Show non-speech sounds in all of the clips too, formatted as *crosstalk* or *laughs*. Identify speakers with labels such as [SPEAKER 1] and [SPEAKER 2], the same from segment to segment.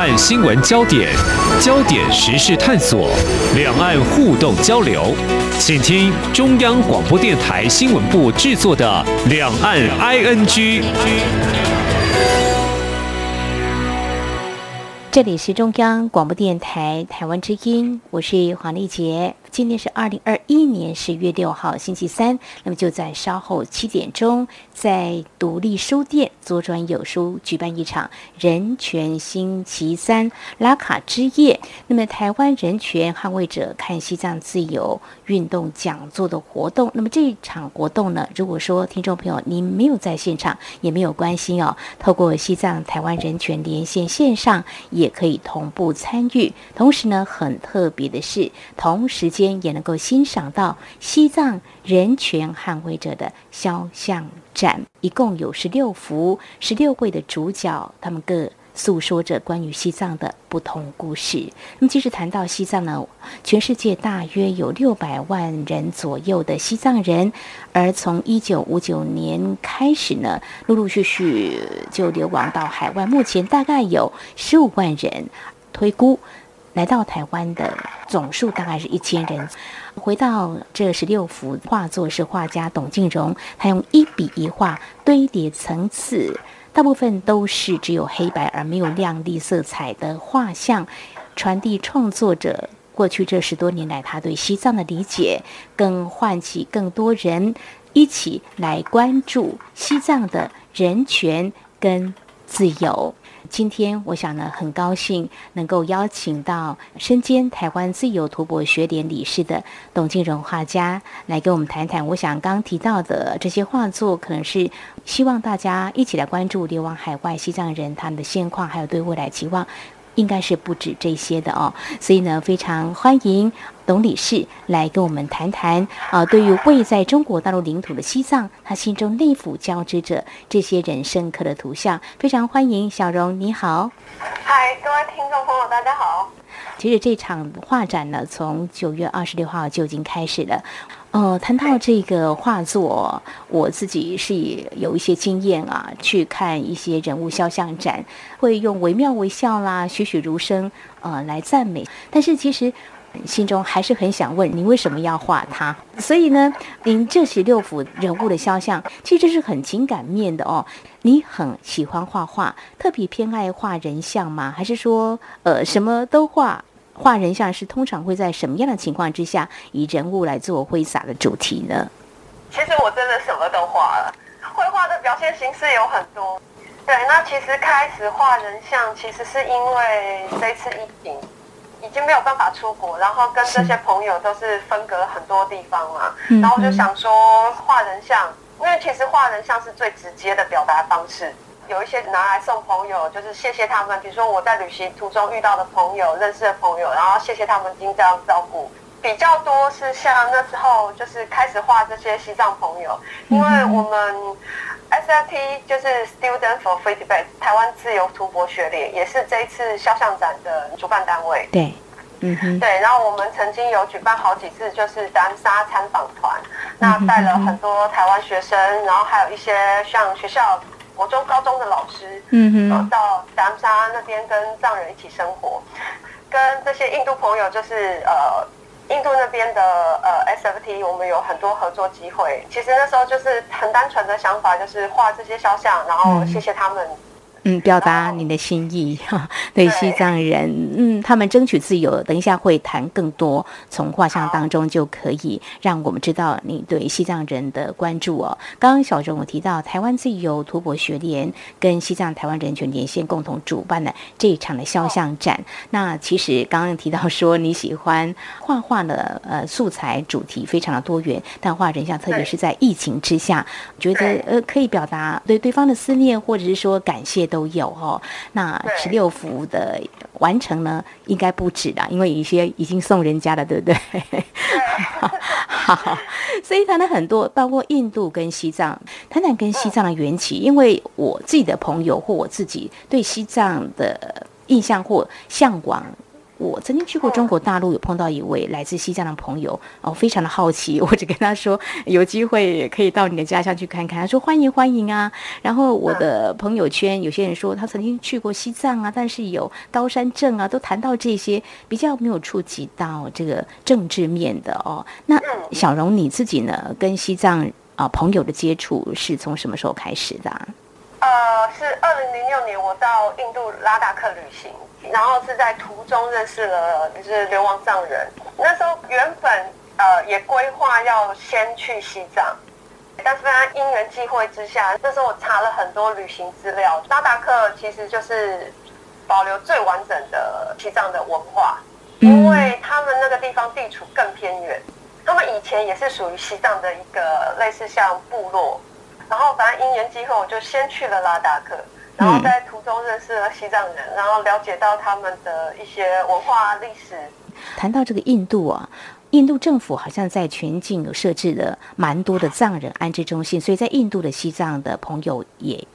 [SPEAKER 1] 岸新闻焦点、焦点时事探索、两岸互动交流，请听中央广播电台新闻部制作的《两岸 ING》。
[SPEAKER 2] 这里是中央广播电台台湾之音，我是黄丽杰。今天是二零二一年十月六号星期三，那么就在稍后七点钟，在独立书店左转有书举办一场人权星期三拉卡之夜。那么台湾人权捍卫者看西藏自由运动讲座的活动。那么这一场活动呢，如果说听众朋友您没有在现场也没有关系哦，透过西藏台湾人权连线线上也可以同步参与。同时呢，很特别的是，同时间。也能够欣赏到西藏人权捍卫者的肖像展，一共有十六幅，十六位的主角，他们各诉说着关于西藏的不同故事。那么，其实谈到西藏呢，全世界大约有六百万人左右的西藏人，而从一九五九年开始呢，陆陆续续就流亡到海外，目前大概有十五万人，推估。来到台湾的总数大概是一千人。回到这十六幅画作，是画家董静荣，他用一笔一画堆叠层次，大部分都是只有黑白而没有亮丽色彩的画像，传递创作者过去这十多年来他对西藏的理解，更唤起更多人一起来关注西藏的人权跟自由。今天我想呢，很高兴能够邀请到身兼台湾自由图博学联理事的董静荣画家来跟我们谈谈。我想刚提到的这些画作，可能是希望大家一起来关注流亡海外西藏人他们的现况，还有对未来期望。应该是不止这些的哦，所以呢，非常欢迎董理事来跟我们谈谈啊。对于位在中国大陆领土的西藏，他心中内府交织着这些人深刻的图像。非常欢迎小荣，你好。
[SPEAKER 3] 嗨，各位听众朋友，大家好。
[SPEAKER 2] 其实这场画展呢，从九月二十六号就已经开始了。呃，谈到这个画作，我自己是有一些经验啊，去看一些人物肖像展，会用惟妙惟肖啦、栩栩如生呃来赞美。但是其实心中还是很想问，你为什么要画它？所以呢，您这十六幅人物的肖像，其实是很情感面的哦。你很喜欢画画，特别偏爱画人像吗？还是说呃什么都画？画人像是通常会在什么样的情况之下以人物来做挥洒的主题呢？
[SPEAKER 3] 其实我真的什么都画了，绘画的表现形式有很多。对，那其实开始画人像，其实是因为这次疫情已经没有办法出国，然后跟这些朋友都是分隔很多地方嘛，然后就想说画人像，因为其实画人像是最直接的表达方式。有一些拿来送朋友，就是谢谢他们。比如说我在旅行途中遇到的朋友、认识的朋友，然后谢谢他们经这样照顾。比较多是像那时候，就是开始画这些西藏朋友，因为我们 SFT 就是 Student for Free Tibet 台湾自由图博学联，也是这一次肖像展的主办单位。
[SPEAKER 2] 对，嗯哼，
[SPEAKER 3] 对。然后我们曾经有举办好几次，就是丹沙参访团，那带了很多台湾学生，然后还有一些像学校。国中、高中的老师，嗯哼，到达姆沙那边跟藏人一起生活，跟这些印度朋友，就是呃，印度那边的呃 SFT，我们有很多合作机会。其实那时候就是很单纯的想法，就是画这些肖像，然后谢谢他们。
[SPEAKER 2] 嗯，嗯表达你的心意哈，*laughs* 对西藏人，嗯，他们争取自由。等一下会谈更多，从画像当中就可以让我们知道你对西藏人的关注哦。刚刚小钟我提到，台湾自由图博学联跟西藏台湾人权连线共同主办的这一场的肖像展。那其实刚刚提到说你喜欢画画的呃素材主题非常的多元，但画人像，特别是在疫情之下，觉得呃可以表达对对方的思念，或者是说感谢。都有哦，那十六幅的完成呢，应该不止啦，因为有一些已经送人家了，对不对？*laughs* 好，所以谈了很多，包括印度跟西藏，谈谈跟西藏的缘起。因为我自己的朋友或我自己对西藏的印象或向往，我曾经去过中国大陆，有碰到一位来自西藏的朋友，哦，非常的好奇，*laughs* 我就跟他说，有机会可以到你的家乡去看看。他说欢迎欢迎啊。然后我的朋友圈有些人说他曾经去过西藏啊，但是有高山镇啊，都谈到这些比较没有触及到这个政治面的哦。那小荣你自己呢，跟西藏啊朋友的接触是从什么时候开始的？
[SPEAKER 3] 呃，是二零零六年我到印度拉达克旅行，然后是在途中认识了就是流亡藏人。那时候原本呃也规划要先去西藏，但是非常因缘际会之下，那时候我查了很多旅行资料，拉达克其实就是保留最完整的西藏的文化，因为他们那个地方地处更偏远，他们以前也是属于西藏的一个类似像部落。然后反正因缘机会，我就先去了拉达克，然后在途中认识了西藏人，然后了解到他们的一些文化历史。
[SPEAKER 2] 谈到这个印度啊，印度政府好像在全境有设置了蛮多的藏人安置中心，所以在印度的西藏的朋友也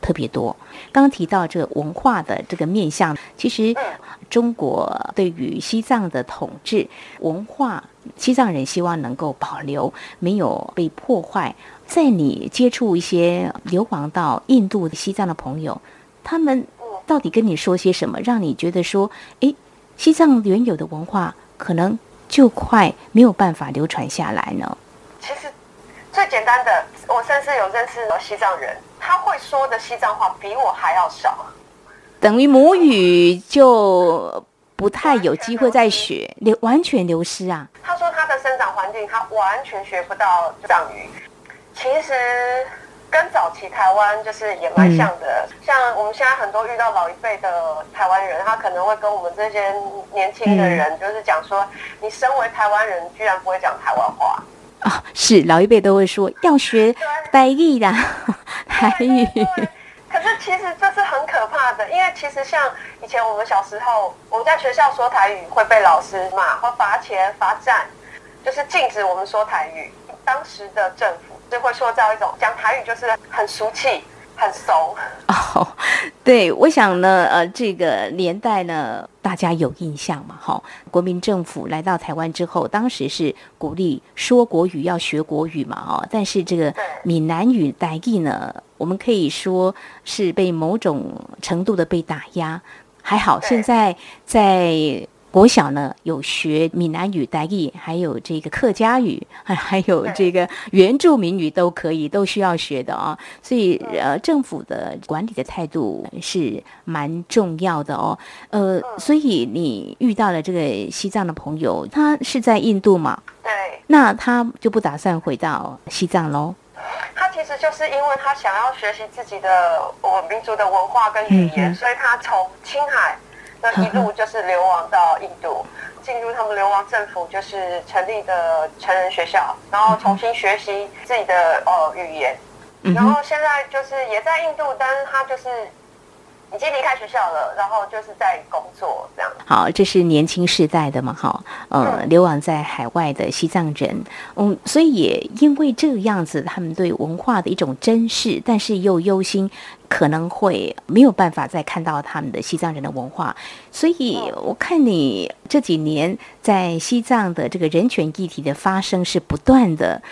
[SPEAKER 2] 特别多。刚刚提到这个文化的这个面向，其实中国对于西藏的统治文化，西藏人希望能够保留，没有被破坏。在你接触一些流亡到印度、西藏的朋友，他们到底跟你说些什么，让你觉得说，哎，西藏原有的文化可能就快没有办法流传下来呢？
[SPEAKER 3] 其实最简单的，我甚至有认识西藏人，他会说的西藏话比我还要少，
[SPEAKER 2] 等于母语就不太有机会再学，流完全流失啊。
[SPEAKER 3] 他说他的生长环境，他完全学不到藏语。其实跟早期台湾就是也蛮像的，像我们现在很多遇到老一辈的台湾人，他可能会跟我们这些年轻的人，就是讲说，你身为台湾人，居然不会讲台湾话
[SPEAKER 2] 啊？是老一辈都会说要学台语的台语。
[SPEAKER 3] 可是其实这是很可怕的，因为其实像以前我们小时候，我们在学校说台语会被老师骂，会罚钱罚站，就是禁止我们说台语。当时的政府。就会塑造一种讲台语就是很俗气、很熟哦。
[SPEAKER 2] 对，我想呢，呃，这个年代呢，大家有印象嘛？哈，国民政府来到台湾之后，当时是鼓励说国语要学国语嘛？哦，但是这个闽南语代译呢，我们可以说是被某种程度的被打压。还好，现在在。国小呢有学闽南语、台语，还有这个客家语，还 *laughs* 还有这个原住民语都可以，都需要学的啊。所以呃，政府的管理的态度是蛮重要的哦。呃，所以你遇到了这个西藏的朋友，他是在印度嘛？
[SPEAKER 3] 对。
[SPEAKER 2] 那他就不打算回到西藏喽？
[SPEAKER 3] 他其实就是因为他想要学习自己的我民族的文化跟语言，所以他从青海。那一路就是流亡到印度，*laughs* 进入他们流亡政府就是成立的成人学校，然后重新学习自己的呃语言，然后现在就是也在印度，但是他就是。已经离开学校了，然后就是在工作这样。
[SPEAKER 2] 好，这是年轻世代的嘛？哈，呃，流亡在海外的西藏人，嗯，所以也因为这个样子，他们对文化的一种珍视，但是又忧心可能会没有办法再看到他们的西藏人的文化。所以我看你这几年在西藏的这个人权议题的发生是不断的，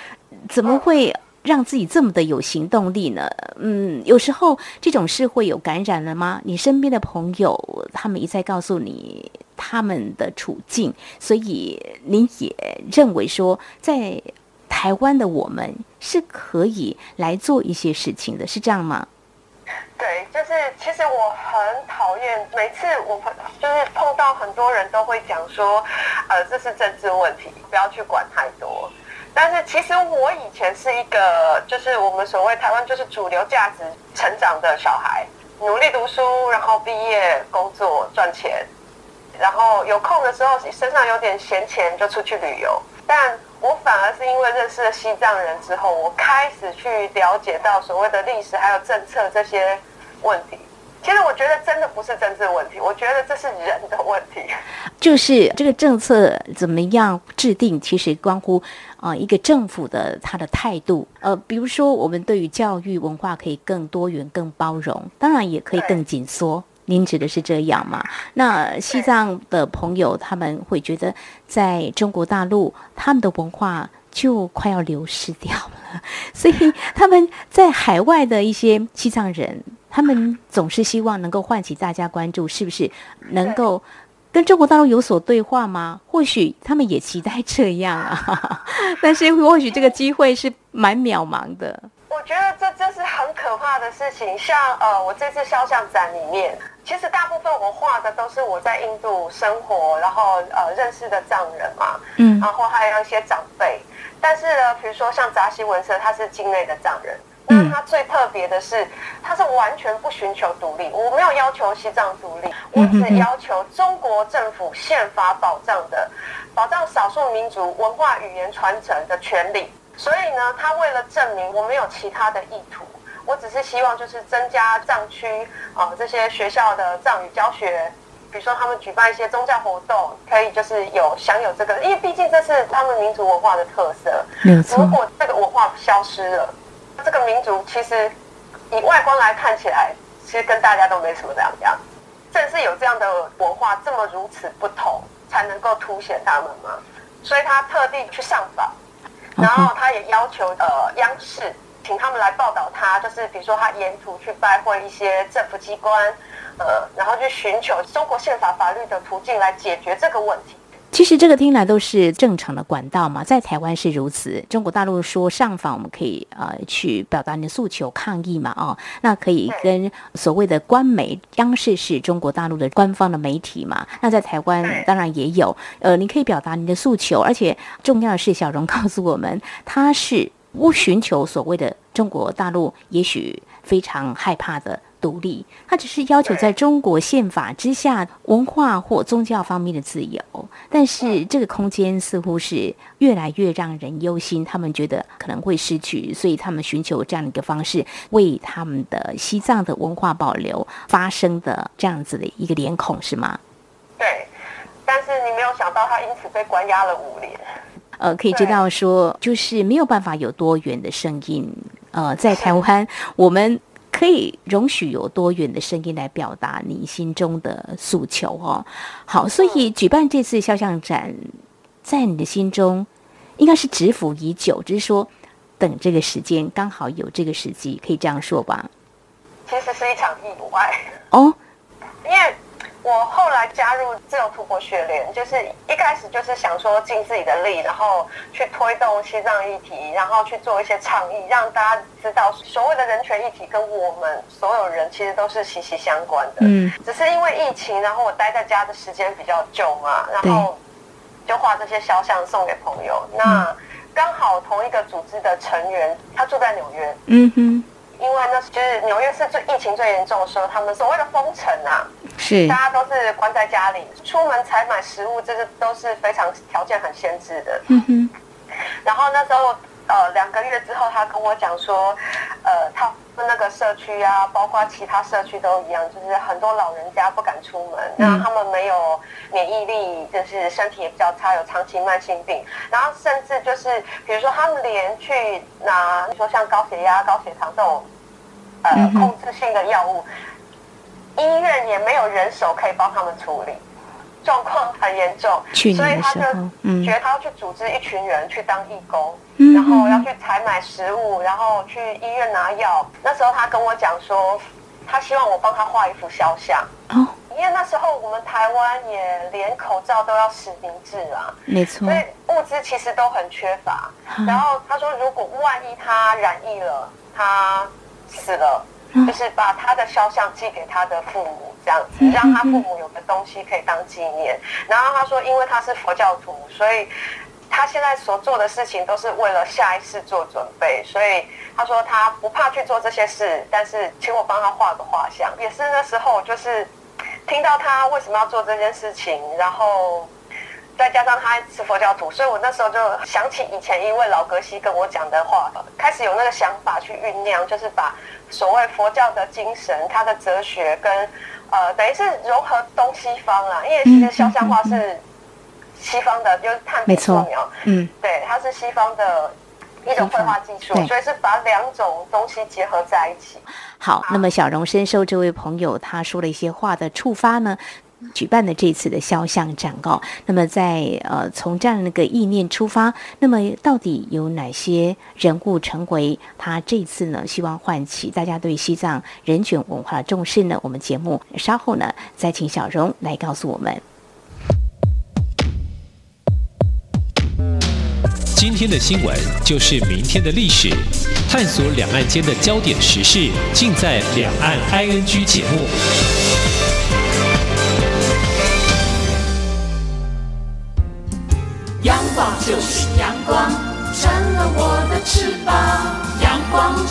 [SPEAKER 2] 怎么会？让自己这么的有行动力呢？嗯，有时候这种事会有感染了吗？你身边的朋友他们一再告诉你他们的处境，所以你也认为说，在台湾的我们是可以来做一些事情的，是这样吗？
[SPEAKER 3] 对，就是其实我很讨厌每次我就是碰到很多人都会讲说，呃，这是政治问题，不要去管太多。但是其实我以前是一个，就是我们所谓台湾就是主流价值成长的小孩，努力读书，然后毕业工作赚钱，然后有空的时候身上有点闲钱就出去旅游。但我反而是因为认识了西藏人之后，我开始去了解到所谓的历史还有政策这些问题。其实我觉得真的不是政治问题，我觉得这是人的问题。
[SPEAKER 2] 就是这个政策怎么样制定，其实关乎。啊，一个政府的他的态度，呃，比如说我们对于教育文化可以更多元、更包容，当然也可以更紧缩，您指的是这样吗？那西藏的朋友他们会觉得，在中国大陆他们的文化就快要流失掉了，*laughs* 所以他们在海外的一些西藏人，他们总是希望能够唤起大家关注，是不是能够？跟中国大陆有所对话吗？或许他们也期待这样啊，*laughs* 但是或许这个机会是蛮渺茫的。
[SPEAKER 3] 我觉得这真是很可怕的事情。像呃，我这次肖像展里面，其实大部分我画的都是我在印度生活，然后呃认识的藏人嘛，嗯，然后还有一些长辈。但是呢，比如说像扎西文社，他是境内的藏人。那他最特别的是，他是完全不寻求独立。我没有要求西藏独立，我只要求中国政府宪法保障的，保障少数民族文化语言传承的权利。所以呢，他为了证明我没有其他的意图，我只是希望就是增加藏区啊这些学校的藏语教学，比如说他们举办一些宗教活动，可以就是有享有这个，因为毕竟这是他们民族文化的特色。如果这个文化消失了。这个民族其实以外观来看起来，其实跟大家都没什么两样。正是有这样的文化这么如此不同，才能够凸显他们嘛。所以他特地去上访，*laughs* 然后他也要求呃央视请他们来报道他，就是比如说他沿途去拜会一些政府机关，呃，然后去寻求中国宪法法律的途径来解决这个问题。
[SPEAKER 2] 其实这个听来都是正常的管道嘛，在台湾是如此。中国大陆说上访，我们可以呃去表达你的诉求、抗议嘛，哦，那可以跟所谓的官媒，央视是中国大陆的官方的媒体嘛。那在台湾当然也有，呃，你可以表达你的诉求，而且重要的是，小荣告诉我们，他是不寻求所谓的中国大陆也许非常害怕的。独立，他只是要求在中国宪法之下文化或宗教方面的自由，但是这个空间似乎是越来越让人忧心，他们觉得可能会失去，所以他们寻求这样的一个方式，为他们的西藏的文化保留发声的这样子的一个脸孔，是吗？
[SPEAKER 3] 对，但是你没有想到，他因此被关押了五年。
[SPEAKER 2] 呃，可以知道说，就是没有办法有多元的声音。呃，在台湾，我们。可以容许有多元的声音来表达你心中的诉求哦。好，所以举办这次肖像展，在你的心中应该是蛰伏已久，只是说等这个时间刚好有这个时机，可以这样说吧？
[SPEAKER 3] 其实是一场意外哦，因为。我后来加入自由突破学联，就是一开始就是想说尽自己的力，然后去推动西藏议题，然后去做一些倡议，让大家知道所谓的人权议题跟我们所有人其实都是息息相关的。嗯，只是因为疫情，然后我待在家的时间比较久嘛，然后就画这些肖像送给朋友。那刚好同一个组织的成员，他住在纽约。嗯哼。因为那就是纽约是最疫情最严重的时候，他们所谓的封城啊，
[SPEAKER 2] 是
[SPEAKER 3] 大家都是关在家里，出门采买食物，这是都是非常条件很限制的。嗯哼。然后那时候，呃，两个月之后，他跟我讲说，呃，他们那个社区啊，包括其他社区都一样，就是很多老人家不敢出门，那他们没有免疫力，就是身体也比较差，有长期慢性病，然后甚至就是，比如说他们连去拿，你说像高血压、高血糖这种。呃，控制性的药物，医院也没有人手可以帮他们处理，状况很严重，
[SPEAKER 2] 所以他就
[SPEAKER 3] 觉得他要去组织一群人去当义工，然后要去采买食物，然后去医院拿药。那时候他跟我讲说，他希望我帮他画一幅肖像，因为那时候我们台湾也连口罩都要实名制啊，
[SPEAKER 2] 没错，
[SPEAKER 3] 所以物资其实都很缺乏。然后他说，如果万一他染疫了，他死了，就是把他的肖像寄给他的父母，这样子让他父母有个东西可以当纪念。然后他说，因为他是佛教徒，所以他现在所做的事情都是为了下一次做准备。所以他说他不怕去做这些事，但是请我帮他画个画像。也是那时候，就是听到他为什么要做这件事情，然后。再加上他是佛教徒，所以我那时候就想起以前一位老格西跟我讲的话，开始有那个想法去酝酿，就是把所谓佛教的精神、他的哲学跟呃，等于是融合东西方啊。因为其实肖像画是西方的，就是探
[SPEAKER 2] 没错，
[SPEAKER 3] 嗯，对，它是西方的一种绘画技术，所以是把两种东西结合在一起。
[SPEAKER 2] 好，那么小荣深受这位朋友他说了一些话的触发呢，举办的这次的肖像展哦。那么在呃从这样的一个意念出发，那么到底有哪些人物成为他这次呢？希望唤起大家对西藏人权文化的重视呢？我们节目稍后呢再请小荣来告诉我们。
[SPEAKER 1] 今天的新闻就是明天的历史，探索两岸间的焦点时事，尽在《两岸 ING》节目。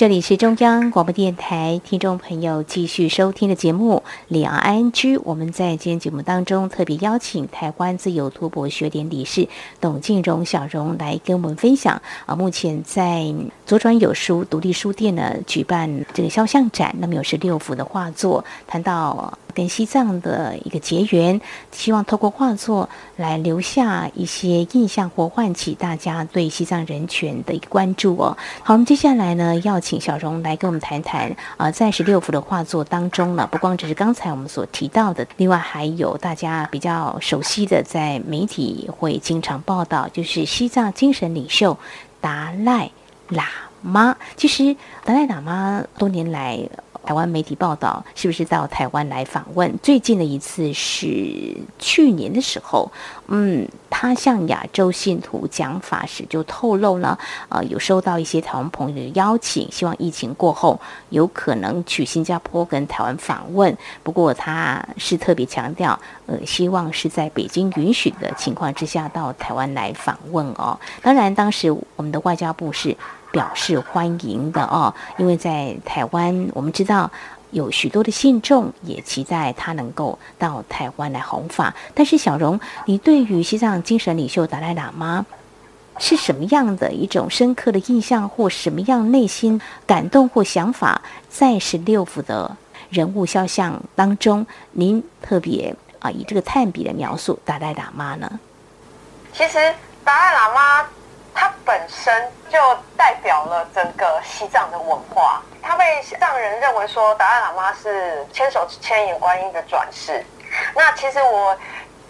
[SPEAKER 2] 这里是中央广播电台听众朋友继续收听的节目《李昂 ING》。我们在今天节目当中特别邀请台湾自由图博学点理事董静荣小荣来跟我们分享啊，目前在左转有书独立书店呢举办这个肖像展，那么有十六幅的画作，谈到跟西藏的一个结缘，希望透过画作来留下一些印象或唤起大家对西藏人权的一个关注哦。好，我们接下来呢，要请小荣来跟我们谈谈啊、在十六幅的画作当中呢，不光只是刚才我们所提到的，另外还有大家比较熟悉的，在媒体会经常报道，就是西藏精神领袖达赖喇嘛。其实达赖喇嘛多年来。台湾媒体报道，是不是到台湾来访问？最近的一次是去年的时候，嗯，他向亚洲信徒讲法时就透露了，呃，有收到一些台湾朋友的邀请，希望疫情过后有可能去新加坡跟台湾访问。不过他是特别强调，呃，希望是在北京允许的情况之下到台湾来访问哦。当然，当时我们的外交部是表示欢迎的哦，因为在台湾，我们知道有许多的信众也期待他能够到台湾来弘法。但是，小荣，你对于西藏精神领袖达赖喇嘛是什么样的一种深刻的印象，或什么样内心感动或想法，在十六幅的人物肖像当中，您特别啊以这个炭笔的描述达赖喇嘛呢？
[SPEAKER 3] 其实达赖喇嘛它本身就代表了整个西藏的文化，它被西藏人认为说达赖喇嘛是千手千眼观音的转世。那其实我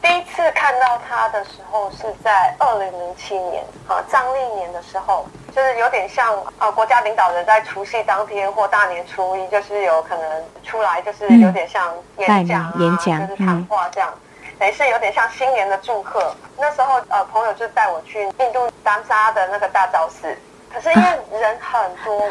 [SPEAKER 3] 第一次看到他的时候是在二零零七年啊，藏历年的时候，就是有点像啊国家领导人在除夕当天或大年初一，就是有可能出来，就是有点像演讲
[SPEAKER 2] 演讲
[SPEAKER 3] 就是谈话这样。等于是有点像新年的祝贺。那时候呃，朋友就带我去印度丹沙的那个大昭寺，可是因为人很多，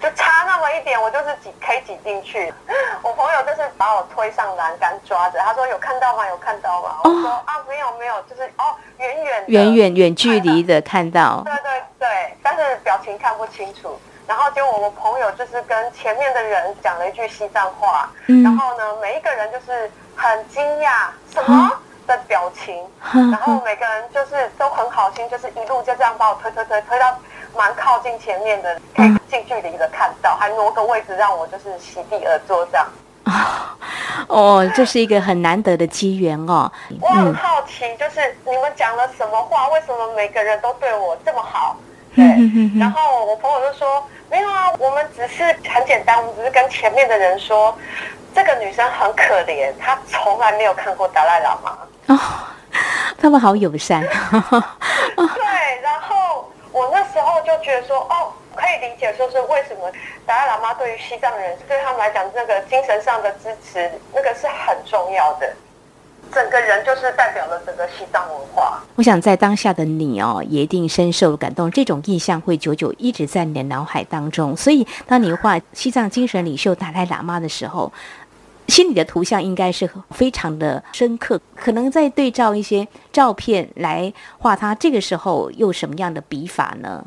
[SPEAKER 3] 就差那么一点，我就是挤可以挤进去。我朋友就是把我推上栏杆抓着，他说有看到吗？有看到吗？我说啊没有没有，就是哦远远的
[SPEAKER 2] 远远远距离的看到，
[SPEAKER 3] 对对对，但是表情看不清楚。然后就我朋友就是跟前面的人讲了一句西藏话，
[SPEAKER 2] 嗯
[SPEAKER 3] 然后呢，每一个人就是很惊讶什么的表情，然后每个人就是都很好心，就是一路就这样把我推推推推到蛮靠近前面的，可以近距离的看到，还挪个位置让我就是席地而坐这样。*laughs*
[SPEAKER 2] 哦，这是一个很难得的机缘哦。
[SPEAKER 3] 我很好奇，就是你们讲了什么话？为什么每个人都对我这么好？对，然后我朋友就说没有啊，我们只是很简单，我们只是跟前面的人说，这个女生很可怜，她从来没有看过达赖喇嘛。
[SPEAKER 2] 哦，他们好友善。*laughs*
[SPEAKER 3] 对，然后我那时候就觉得说，哦，可以理解，说是为什么达赖喇嘛对于西藏人，对他们来讲，那个精神上的支持，那个是很重要的。整个人就是代表了整个西藏文化。
[SPEAKER 2] 我想在当下的你哦，也一定深受感动，这种印象会久久一直在你的脑海当中。所以，当你画西藏精神领袖达赖喇嘛的时候，心里的图像应该是非常的深刻。可能在对照一些照片来画他，这个时候又什么样的笔法呢？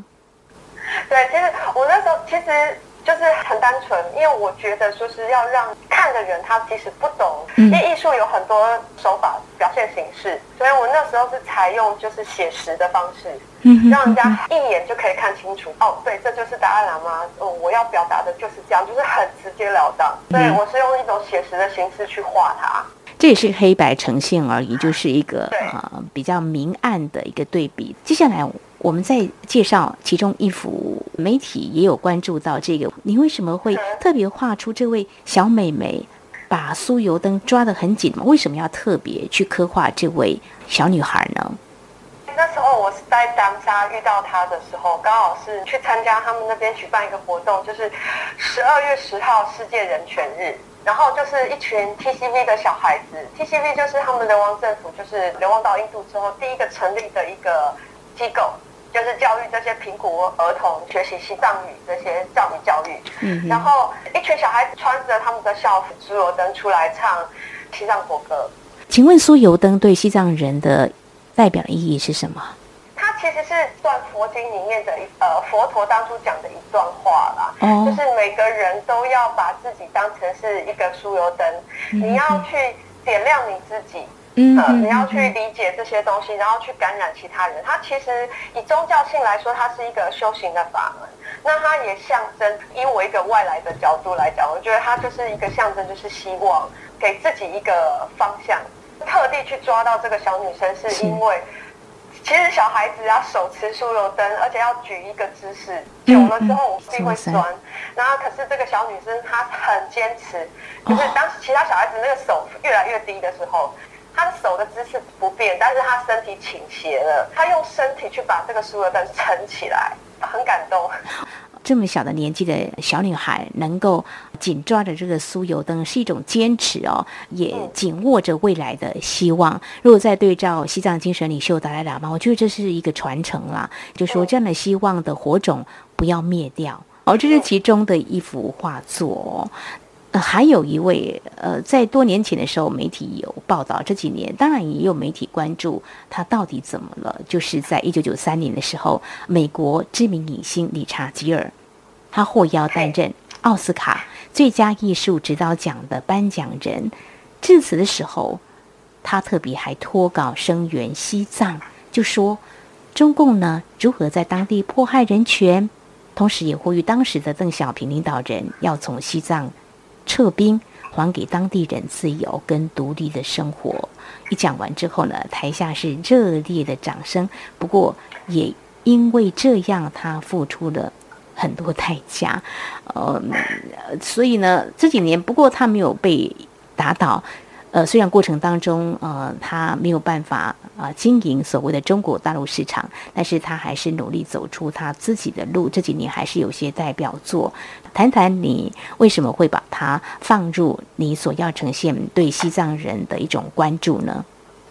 [SPEAKER 3] 对，其实我那时候其实就是很单纯，因为我觉得说是要让看的人他其实不懂，
[SPEAKER 2] 嗯
[SPEAKER 3] 因为艺术有很多手法表现形式，所以我那时候是采用就是写实的方式，
[SPEAKER 2] 嗯
[SPEAKER 3] 让人家一眼就可以看清楚。哦，对，这就是达赖喇嘛，哦，我要表达的就是这样，就是很直截了当。对
[SPEAKER 2] 嗯
[SPEAKER 3] 我是用一种写实的形式去画它。
[SPEAKER 2] 这也是黑白呈现而已，就是一个比较明暗的一个对比。接下来我们再介绍其中一幅，媒体也有关注到这个，你为什么会
[SPEAKER 3] 嗯
[SPEAKER 2] 特别画出这位小美眉，把酥油灯抓得很紧吗？为什么要特别去刻画这位小女孩呢？
[SPEAKER 3] 那时候我是在当沙遇到他的时候，刚好是去参加他们那边举办一个活动，就是十二月十号世界人权日。然后就是一群 TCV 的小孩子，TCV 就是他们流亡政府就是流亡到印度之后第一个成立的一个机构，就是教育这些贫苦儿童学习西藏语这些教育教育。
[SPEAKER 2] 嗯
[SPEAKER 3] 然后一群小孩子穿着他们的校服、酥油灯出来唱西藏国歌。
[SPEAKER 2] 请问酥油灯对西藏人的代表的意义是什么？
[SPEAKER 3] 它其实是段佛经里面的一呃佛陀当初讲的一段话啦，
[SPEAKER 2] 哦
[SPEAKER 3] 就是每个人都要把自己当成是一个酥油灯，你要去点亮你自己。呃，
[SPEAKER 2] 嗯哼
[SPEAKER 3] 你要去理解这些东西，然后去感染其他人。它其实以宗教性来说，它是一个修行的法门。那它也象征，以我一个外来的角度来讲，我觉得它就是一个象征，就是希望给自己一个方向。特地去抓到这个小女生，是因为其实小孩子要手持酥油灯，而且要举一个姿势，久了之后我自己会酸。然后可是这个小女生她很坚持，就是当其他小孩子那个手越来越低的时候。她的手的姿势不变，但是她身体倾斜了，她用身体去把这个酥油灯撑起来，很感动。
[SPEAKER 2] 这么小的年纪的小女孩能够紧抓着这个酥油灯，是一种坚持哦，也紧握着未来的希望。如果再对照西藏精神领袖达赖喇嘛，我觉得这是一个传承啦，就说这样的希望的火种不要灭掉。哦，这是其中的一幅画作哦。呃，还有一位，呃，在多年前的时候，媒体有报道，这几年当然也有媒体关注他到底怎么了。就是在一九九三年的时候，美国知名影星理查吉尔，他获邀担任奥斯卡最佳艺术指导奖的颁奖人。致辞的时候，他特别还脱稿声援西藏，就说中共呢如何在当地迫害人权，同时也呼吁当时的邓小平领导人要从西藏。撤兵，还给当地人自由跟独立的生活。一讲完之后呢，台下是热烈的掌声。不过也因为这样，他付出了很多代价。呃，所以呢，这几年不过他没有被打倒。呃，虽然过程当中，呃，他没有办法啊、呃、经营所谓的中国大陆市场，但是他还是努力走出他自己的路。这几年还是有些代表作，谈谈你为什么会把它放入你所要呈现对西藏人的一种关注呢？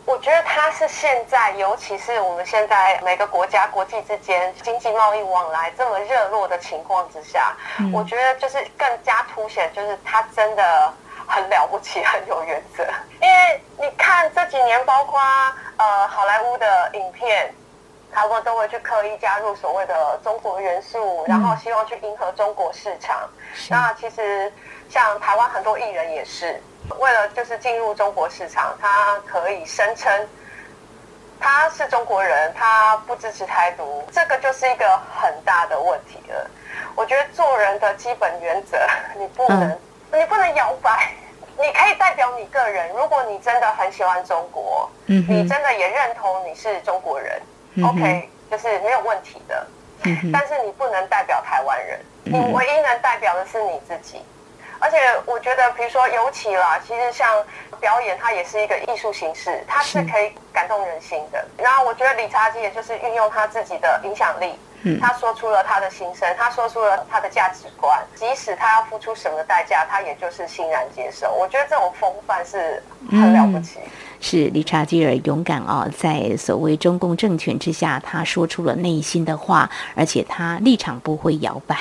[SPEAKER 3] 我觉得它是现在，尤其是我们现在每个国家国际之间经济贸易往来这么热络的情况之下，
[SPEAKER 2] 嗯
[SPEAKER 3] 我觉得就是更加凸显，就是它真的。很了不起，很有原则。因为你看这几年，包括呃好莱坞的影片，他们都会去刻意加入所谓的中国元素，然后希望去迎合中国市场。那其实像台湾很多艺人也是为了就是进入中国市场，他可以声称他是中国人，他不支持台独，这个就是一个很大的问题了。我觉得做人的基本原则，你不能、嗯。你不能摇摆，你可以代表你个人。如果你真的很喜欢中国，
[SPEAKER 2] 嗯、
[SPEAKER 3] 你真的也认同你是中国人、
[SPEAKER 2] 嗯、
[SPEAKER 3] ，OK，就是没有问题的。
[SPEAKER 2] 嗯、
[SPEAKER 3] 但是你不能代表台湾人，
[SPEAKER 2] 嗯、
[SPEAKER 3] 你唯一能代表的是你自己。而且我觉得，比如说，尤其啦，其实像表演，它也是一个艺术形式，它是可以感动人心的。然后我觉得理查基也就是运用他自己的影响力。
[SPEAKER 2] 嗯
[SPEAKER 3] 他说出了他的心声，他说出了他的价值观，即使他要付出什么代价，他也就是欣然接受。我觉得这种风范是很了不起。
[SPEAKER 2] 嗯、是理查基尔勇敢啊，在所谓中共政权之下，他说出了内心的话，而且他立场不会摇摆。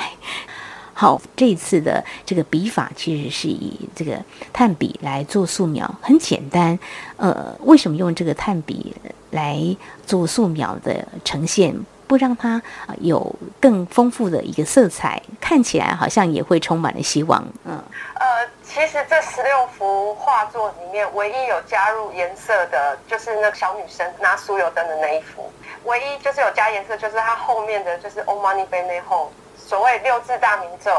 [SPEAKER 2] *laughs* 好，这次的这个笔法其实是以这个炭笔来做素描，很简单。呃，为什么用这个炭笔来做素描的呈现？不让它有更丰富的一个色彩，看起来好像也会充满了希望。嗯，
[SPEAKER 3] 呃，其实这十六幅画作里面，唯一有加入颜色的，就是那个小女生拿酥油灯的那一幅。唯一就是有加颜色，就是它后面的就是 Om Mani Padme Hum，所谓六字大明咒，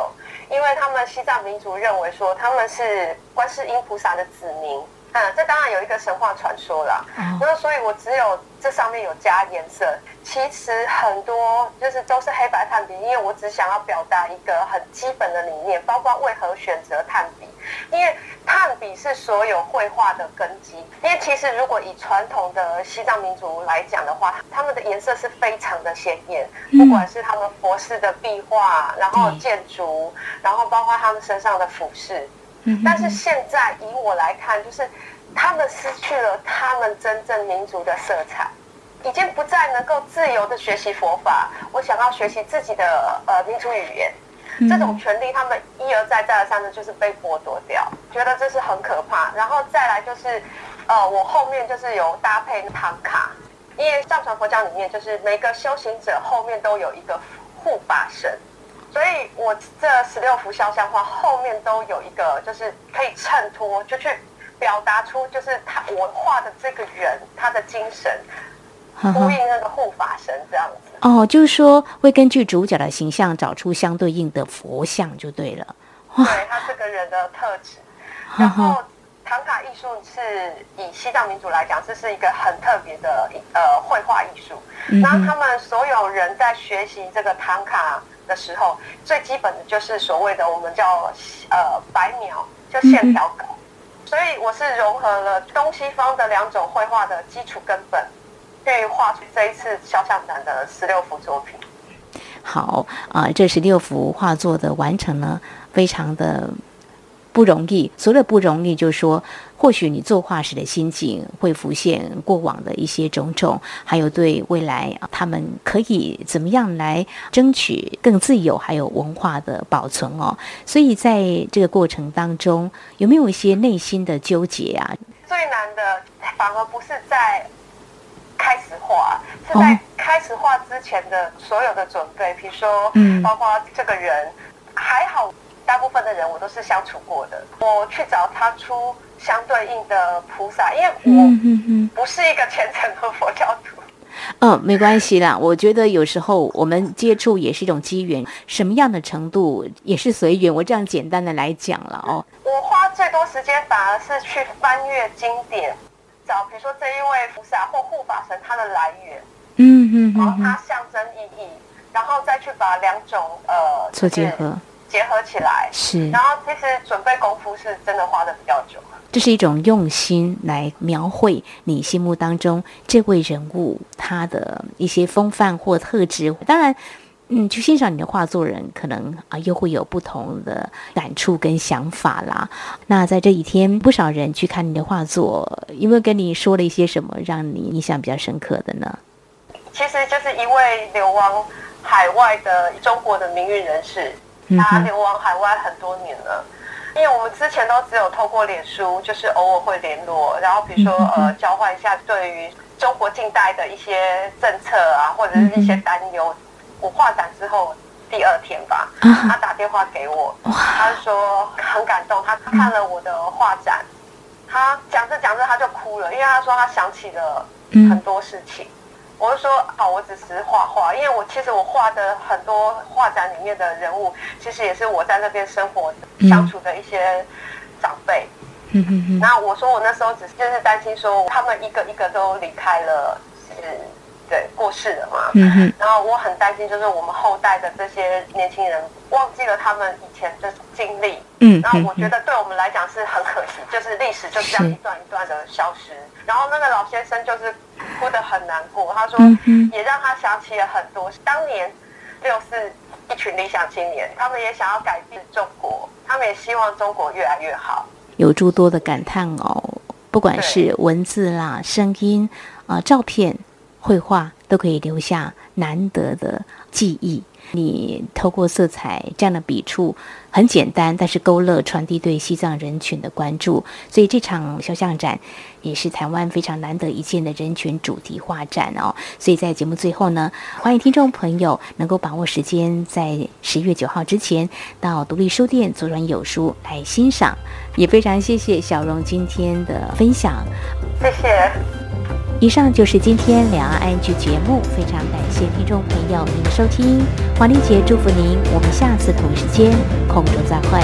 [SPEAKER 3] 因为他们西藏民族认为说他们是观世音菩萨的子民。嗯，这当然有一个神话传说啦。那所以我只有这上面有加颜色，其实很多就是都是黑白炭笔，因为我只想要表达一个很基本的理念，包括为何选择炭笔，因为炭笔是所有绘画的根基。因为其实如果以传统的西藏民族来讲的话，他们的颜色是非常的鲜艳，不管是他们佛寺的壁画，然后建筑，然后包括他们身上的服饰。但是现在以我来看，就是他们失去了他们真正民族的色彩，已经不再能够自由的学习佛法。我想要学习自己的呃民族语言，这种权利他们一而再再而三的就是被剥夺掉，觉得这是很可怕。然后再来就是，呃，我后面就是有搭配唐卡，因为藏传佛教里面就是每个修行者后面都有一个护法神。所以，我这十六幅肖像画后面都有一个，就是可以衬托，就去表达出，就是他我画的这个人他的精神，呼应那个护法神这样子。
[SPEAKER 2] 哦，就是说会根据主角的形象找出相对应的佛像就对了。
[SPEAKER 3] 对他这个人的特质。然后，唐卡艺术是以西藏民族来讲，这是一个很特别的呃绘画艺术。然后他们所有人在学习这个唐卡。的时候，最基本的就是所谓的我们叫呃白描，就线条稿。所以我是融合了东西方的两种绘画的基础根本，去画出这一次肖像展的十六幅作品。
[SPEAKER 2] 好啊，这十六幅画作的完成呢，非常的。不容易，所谓的不容易，就是说，或许你作画时的心境会浮现过往的一些种种，还有对未来他们可以怎么样来争取更自由，还有文化的保存哦。所以在这个过程当中，有没有一些内心的纠结啊？
[SPEAKER 3] 最难的反而不是在开始画，是在开始画之前的所有的准备，比如说，嗯，包括这个人还好。大部分的人我都是相处过的，我去找他出相对应的菩萨，因为我不是一个虔诚的佛教徒。
[SPEAKER 2] 嗯，没关系啦，我觉得有时候我们接触也是一种机缘，什么样的程度也是随缘。我这样简单的来讲了哦。
[SPEAKER 3] 我花最多时间反而是去翻阅经典，找比如说这一位菩萨或护法神他的来源，嗯嗯，然后它象征意义，然后再去把两种呃
[SPEAKER 2] 做结合。
[SPEAKER 3] 结合起来
[SPEAKER 2] 是，
[SPEAKER 3] 然后其实准备功夫是真的花的比较久。
[SPEAKER 2] 这是一种用心来描绘你心目当中这位人物他的一些风范或特质。当然，嗯，去欣赏你的画作人可能啊又会有不同的感触跟想法啦。那在这几天，不少人去看你的画作，有没有跟你说了一些什么让你印象比较深刻的呢？
[SPEAKER 3] 其实就是一位流亡海外的中国的名誉人士。他流亡海外很多年了，因为我们之前都只有透过脸书，就是偶尔会联络，然后比如说呃交换一下对于中国近代的一些政策啊，或者是一些担忧。我画展之后第二天吧，他打电话给我，他说很感动，他看了我的画展，他讲着讲着他就哭了，因为他说他想起了很多事情。我就说啊，我只是画画，因为我其实我画的很多画展里面的人物，其实也是我在那边生活相处的一些长辈。嗯嗯嗯。那我说我那时候只是就是担心说他们一个一个都离开了，是，对，过世了嘛。嗯哼。然后我很担心，就是我们后代的这些年轻人忘记了他们以前的经历。嗯。然后我觉得对我们来讲是很可惜，就是历史就这样一段一段的消失。然后那个老先生就是哭得很难过，他说也让他想起了很多当年六四一群理想青年，他们也想要改变中国，他们也希望中国越来越好，
[SPEAKER 2] 有诸多的感叹哦，不管是文字啦、声音啊、照片、绘画、都可以留下难得的记忆。你透过色彩这样的笔触，很简单，但是勾勒传递对西藏人群的关注。所以这场肖像展也是台湾非常难得一见的人群主题画展哦。所以在节目最后呢，欢迎听众朋友能够把握时间，在十一月九号之前到独立书店左转有书来欣赏。也非常谢谢小荣今天的分享，
[SPEAKER 3] 谢谢。
[SPEAKER 2] 以上就是今天两岸安居节目，非常感谢听众朋友您的收听，华丽姐祝福您，我们下次同时间空中再会。